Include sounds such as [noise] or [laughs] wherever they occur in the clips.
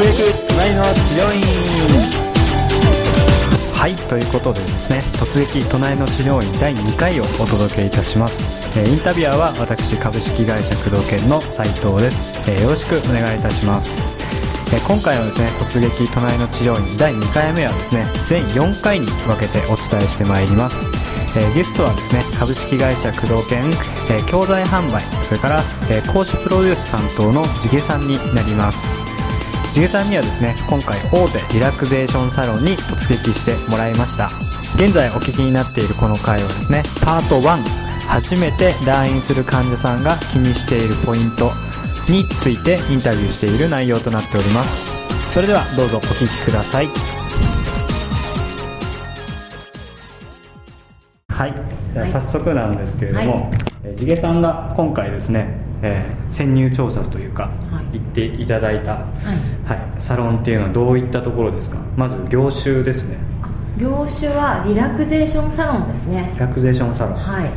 隣の治療院はいということでですね突撃隣の治療院第2回をお届けいたします、えインタビュアーは私株式会社工藤研の斉藤です、えよろしくお願いいたします。今回のですね突撃隣の治療院第2回目はですね全4回に分けてお伝えしてまいります、えゲストはですね株式会社工藤研、え教材販売それから、えー講師プロデュース担当の地毛さんになります。地毛さんにはですね今回大手リラクゼーションサロンに突撃してもらいました。現在お聞きになっているこの回はですねパート1初めて来院する患者さんが気にしているポイントについてインタビューしている内容となっております。それではどうぞお聞きください。はい、では早速なんですけれども、はい。えー地毛さんが今回ですね、えー潜入調査というか、はい。行っていただいた、はい。はい、サロンっていうのはどういったところですか？まず業種ですね。業種はリラクゼーションサロンですね。リラクゼーションサロン、はい。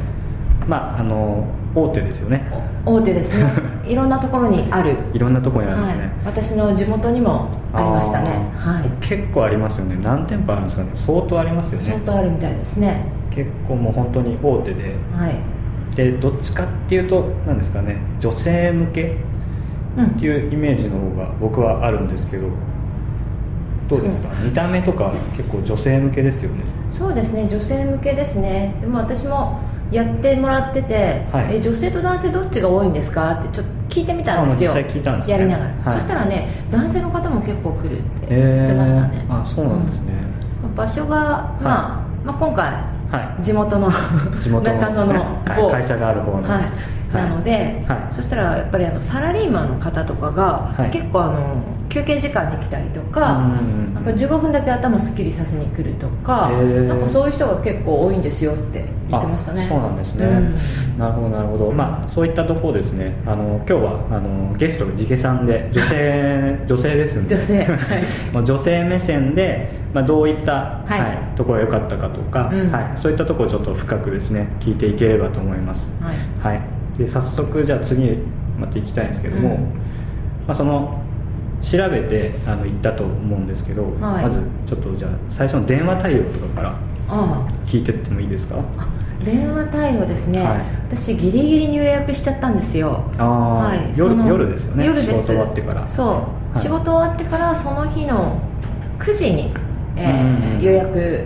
まああの大手ですよね。大手ですね。[laughs] いろんなところにある。いろんなところにあるんですね、はい、私の地元にもありましたね。はい。結構ありますよね。何店舗あるんですかね？相当ありますよね。相当あるみたいですね。結構もう本当に大手で。はいでどっちかっていうと何ですかね女性向けうん。っていうイメージの方が僕はあるんですけどどうですか？見た目とか結構女性向けですよね。そうですね女性向けですね。でも私もやってもらってて、はい。え女性と男性どっちが多いんですか？ってちょっと聞いてみたんですよ。実際聞いたんですね。やりながら、はい。そしたらね男性の方も結構来るって言ってましたね、あそうなんですね、うん。場所が、まあまあ、今回はい。地元の地元の中野の会社がある方の。はいはいなので、はい。そしたらやっぱりあのサラリーマンの方とかが、はい。結構あの休憩時間に来たりとか,、なんか15分だけ頭すっきりさせに来るとかなんかそういう人が結構多いんですよって言ってましたね。あそうなんですね、うん。なるほどなるほど。まあそういったところですねあの今日はあのゲストが地毛さんで女性女性ですんで。女性 [laughs] はい。[laughs] まあ女性目線で、まあ、どういった、はい。はいところが良かったかとか、うん。はい、そういったところをちょっと深くですね聞いていければと思います。はい。はい、で早速じゃあ次また行きたいんですけども、うん。まあ、その調べてあの行ったと思うんですけど、はい。まずちょっとじゃあ最初の電話対応とかからあ聞いてってもいいですか？あ電話対応ですね、はい。私ギリギリに予約しちゃったんですよ。ああ、はい、夜夜ですよね。夜です。仕事終わってから。そう、はい。仕事終わってからその日の9時に、えーうん。予約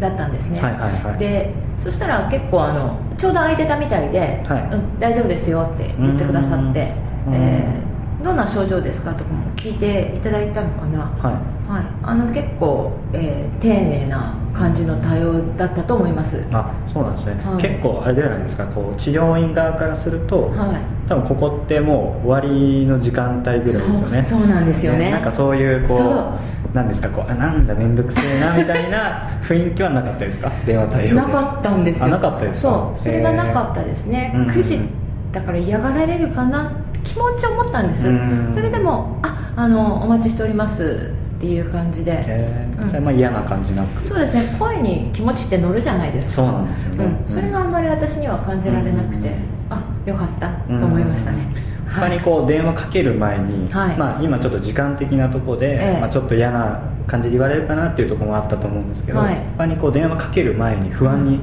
だったんですね、はいはいはい。でそしたら結構あのちょうど空いてたみたいで、はい。うん、大丈夫ですよって言ってくださって、うんえーどんな症状ですかとかも聞いていただいたのかな、はい。はい、あの結構、えー丁寧な感じの対応だったと思います。あそうなんですね、はい。結構あれじゃないですか。こう治療院側からすると、はい多分ここってもう終わりの時間帯ぐらいですよね。そうそうなんですよね。なんかそういうこそう。うなんですかこうあなんだ面倒くせえなみたいな [laughs] 雰囲気はなかったですか？電話対応で。なかったんですよ。あなかったですか？そうそれがなかったですね、へー。9時だから嫌がられるかなって気持ち思ったんです。うん。それでもああのお待ちしておりますっていう感じで、えー。うん。まあ嫌な感じなく。そうですね。声に気持ちって乗るじゃないですか。そうなんですよね。うん。うん。それがあんまり私には感じられなくて、うんあよかったと思いましたね、他にこう電話かける前に、はい。まあ、今ちょっと時間的なところで、ええ。まあ、ちょっと嫌な感じで言われるかなっていうところもあったと思うんですけど、はい。他にこう電話かける前に不安に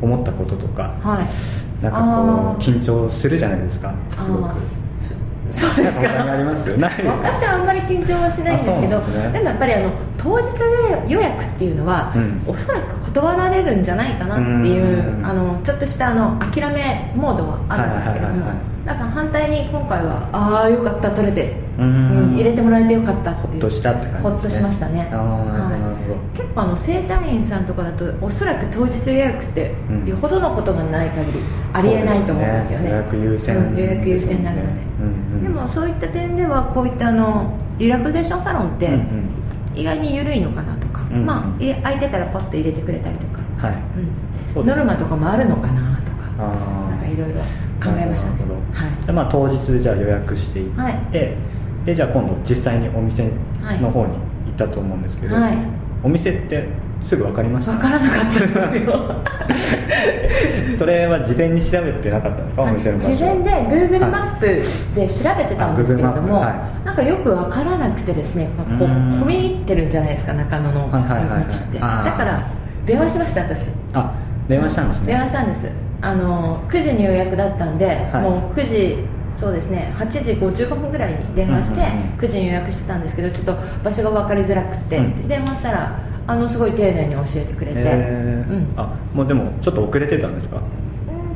思ったこととか、はい。なんかこあうー。緊張するじゃないですか。すごくそそうですか。ありかますよないですか。私はあんまり緊張はしないんですけどですね。でもやっぱりあの当日予約っていうのは、うん。おそらく断られるんじゃないかなっていううん。あのちょっとしたあの諦めモードはあるんですけども、はいはいはいはい。だから反対に今回はああよかった取れて、うん。うん入れてもらえてよかったっていう。ほっとしたって感じね。ほっとしましたね。あーなるほどなるほど。結構あの整体院さんとかだとおそらく当日予約ってうん。よほどのことがない限りありえないと思うんですよね。そうですね。予約優先うん予約優先になるので、うんうんでもそういった点ではこういったあのリラクゼーションサロンってうんうん。意外に緩いのかなとか、うんまあ入れ空いてたらポッと入れてくれたりとか、はい。うん、ノルマとかもあるのかなとか。なんかいろいろ考えましたねはい。でまあ、当日じゃあ予約していって、はい。でじゃあ今度実際にお店の方に行ったと思うんですけど、はい。お店ってすぐ分かりました。分からなかったんですよ。[laughs] それは事前に調べてなかったんですか？お店の事前で Google マップで調べてたんですけれども、はい。はなんかよく分からなくてですねこ込み入ってるんじゃないですか中野の道はいはいはいはい。って。だから電話しました私。あ電話したんですね。電話したんです。あの9時に予約だったんで、はい。もう9時そうですね8時55分ぐらいに電話して、うんうんうん9時に予約してたんですけどちょっと場所が分かりづらくて、うん。電話したらあのすごい丁寧に教えてくれて、えー。うん。あもうでもちょっと遅れてたんですか？うん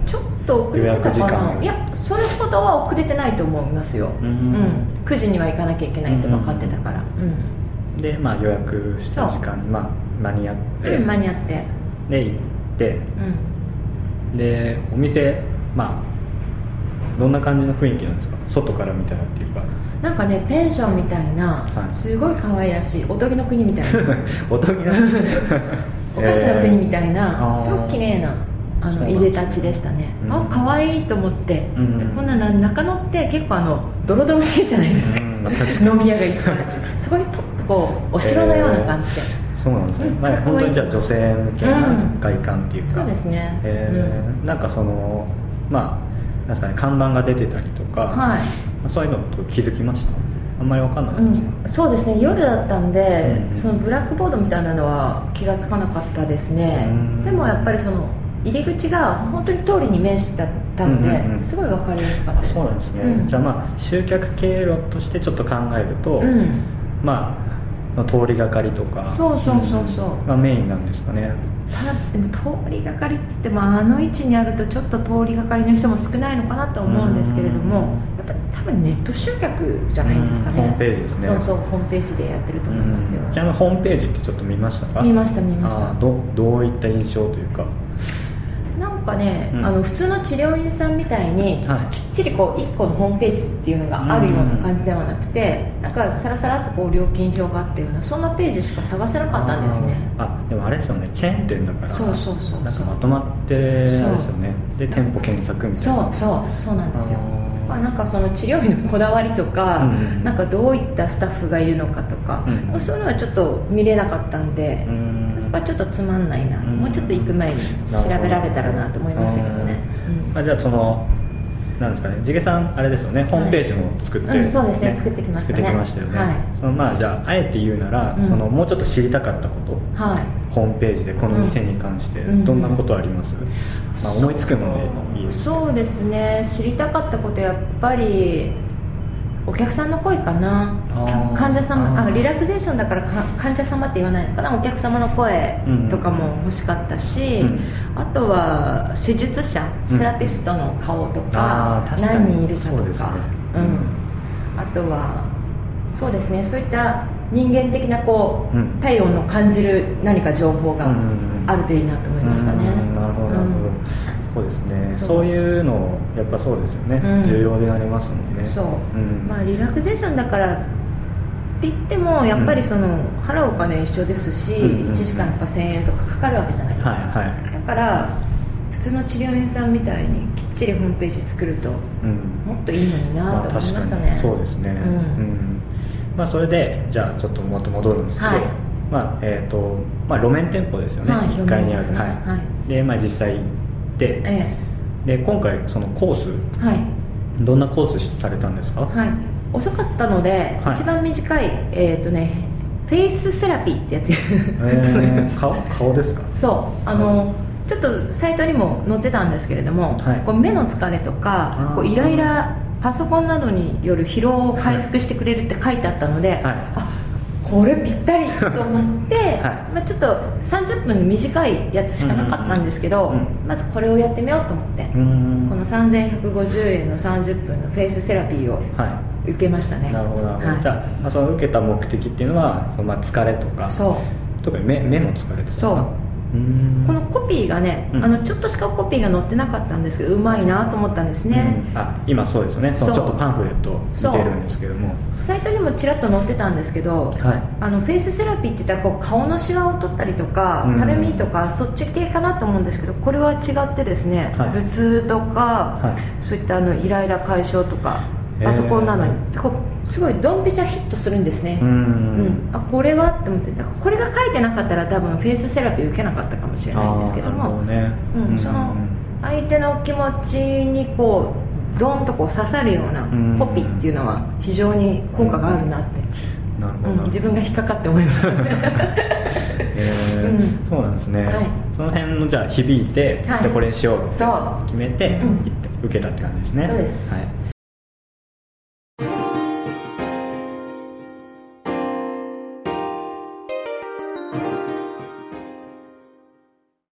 ちょっと遅れてたか間。ないやそれほどは遅れてないと思いますよ、うん。9時には行かなきゃいけないって分かってたから。うん、で、まあ、予約した時間に、まあ、間に合って、うん間に合って。で行って。うん。でお店まあどんな感じの雰囲気なんですか？外から見たらっていうかなんかねペンションみたいな、はい。すごい可愛らしいおとぎの国みたいな。[laughs] おとぎな [laughs] お菓子の国みたいあな、ー。すごく綺麗なあのいんでたちでしたね、うん。あ可愛いと思って、うん。でこんなな中野って結構あのドロドロしいじゃないですか,、うんまあ飲み屋がいっぱい。そこにポッとこうお城のような感じで、[laughs] そうなんですね、うん。まあ、本当にじゃあ女性向けなうん外観っていうか、そうですね。えーなんかそのまあなんですかね看板が出てたりとか、はいそういうのと気づきました？あんまり分かんなかったですか、うん、そうですね。夜だったんで、うんそのブラックボードみたいなのは気がつかなかったですね、うん。でもやっぱりその入り口が本当に通りに面してたので、うんうんうん。すごい分かりやすかったです。そうなんですね、うん。じゃあまあ集客経路としてちょっと考えると、うん。まあ通りがかりとか。そうそうそうそう。ん。がメインなんですかね。ただでも通りがかりって言ってもあの位置にあるとちょっと通りがかりの人も少ないのかなと思うんですけれどもうん。やっぱり多分ネット集客じゃないんですかね、うんホームページですね。そうそうホームページでやってると思いますよ、うん。ちなみにホームページってちょっと見ましたか？見ました見ました。どどういった印象というか？かね、うん。あの普通の治療院さんみたいに、はい。きっちりこう1個のホームページっていうのがあるような感じではなくて、なんかさらさらっとこう料金表があっていうようなそんなページしか探せなかったんですね。あでもあれですよね。チェーン店だからそうそうそうなんかまとまってですよね。で店舗検索みたいな。そうそうそうなんですよ。あー。まあ、なんかその治療費のこだわりとか、うんうんなんかどういったスタッフがいるのかとか、うんうん。そういうのはちょっと見れなかったんで、うん。そこはちょっとつまんないな、うん。もうちょっと行く前に調べられたらなと思いましたけどね、あじゃあそのなんですかね。地毛さんあれですよね。ホームページも作って、うんそうですね。作ってきましたね。作ってきましたよね、はい。そのまあじゃああえて言うなら、うん。そのもうちょっと知りたかったこと。うんはい。ホームページでこの店に関してうん。どんなことあります、まあ、思いつくのでいいですそうですね。知りたかったことやっぱりお客さんの声かな。患者様あリラクゼーションだからか患者様って言わないのかな。お客様の声とかも欲しかったし、うん。あとは施術者セラピストの顔とか,、かに。何人いるかとか。ね。うん、あとはそうですね。そういった人間的なこう、うん。体温の感じる何か情報がうんあるといいなと思いましたね、うんなるほどそうですね。そう。いうのやっぱそうですよね、うん。重要になりますもんね。そう、ん。まあリラクゼーションだからって言ってもやっぱりその、払うお金一緒ですし、うんうん1時間やっぱ1000円とかかかるわけじゃないですか、はいはい。だから普通の治療院さんみたいにきっちりホームページ作るとうん。もっといいのになと思いましたね、まあ、そうですね、うん。んまあ、それでじゃあちょっともっと戻るんですけど、はい。まあえーとまあ、路面店舗ですよね、はい1階にある、ねはい。はい。でまあ、実際行ってえで今回そのコースえはい。どんなコースされたんですか、はい。遅かったので、はい。一番短いえっ、とねフェイスセラピーってやつ。えー、[laughs] 顔顔ですか？そう。あの、ちょっとサイトにも載ってたんですけれども、はい。こう目の疲れとかこうイライラパソコンなどによる疲労を回復してくれるって書いてあったので、あこれぴったりと思って、[laughs] まあ、ちょっと30分の短いやつしかなかったんですけど、うん。うんうんまずこれをやってみようと思って、この3150円の30分のフェイスセラピーをは受けましたね。いなるほど。はい。じゃあ、まあ、その受けた目的っていうのは、まあ、疲れとか。そう。特に目目の疲れとかですか？そうこのコピーがね、うん。あのちょっとしかコピーが載ってなかったんですけどうまいなと思ったんですね、うん。あ今そうですよね。ちそうょっとパンフレット見てるんですけども。サイトにもちらっと載ってたんですけど、はい。あのフェイスセラピーって言ったらこう顔のシワを取ったりとか、うん。たるみとかそっち系かなと思うんですけどこれは違ってですね、はい。頭痛とか、はい。そういったあのイライラ解消とかパソコンなのに。すごいドンピシャヒットするんですね。うん、あこれは？って思って。これが書いてなかったら多分フェイスセラピー受けなかったかもしれないんですけども。ね。うん、その相手の気持ちにこうドンとこう刺さるようなコピーっていうのは非常に効果があるなって、なるほど、うん、自分が引っかかって思います。えー。うん、そうなんですね、はい、その辺のじゃあ響いて、はい、じゃあこれにしようって決めて、うん、受けたって感じですね。そうです、はい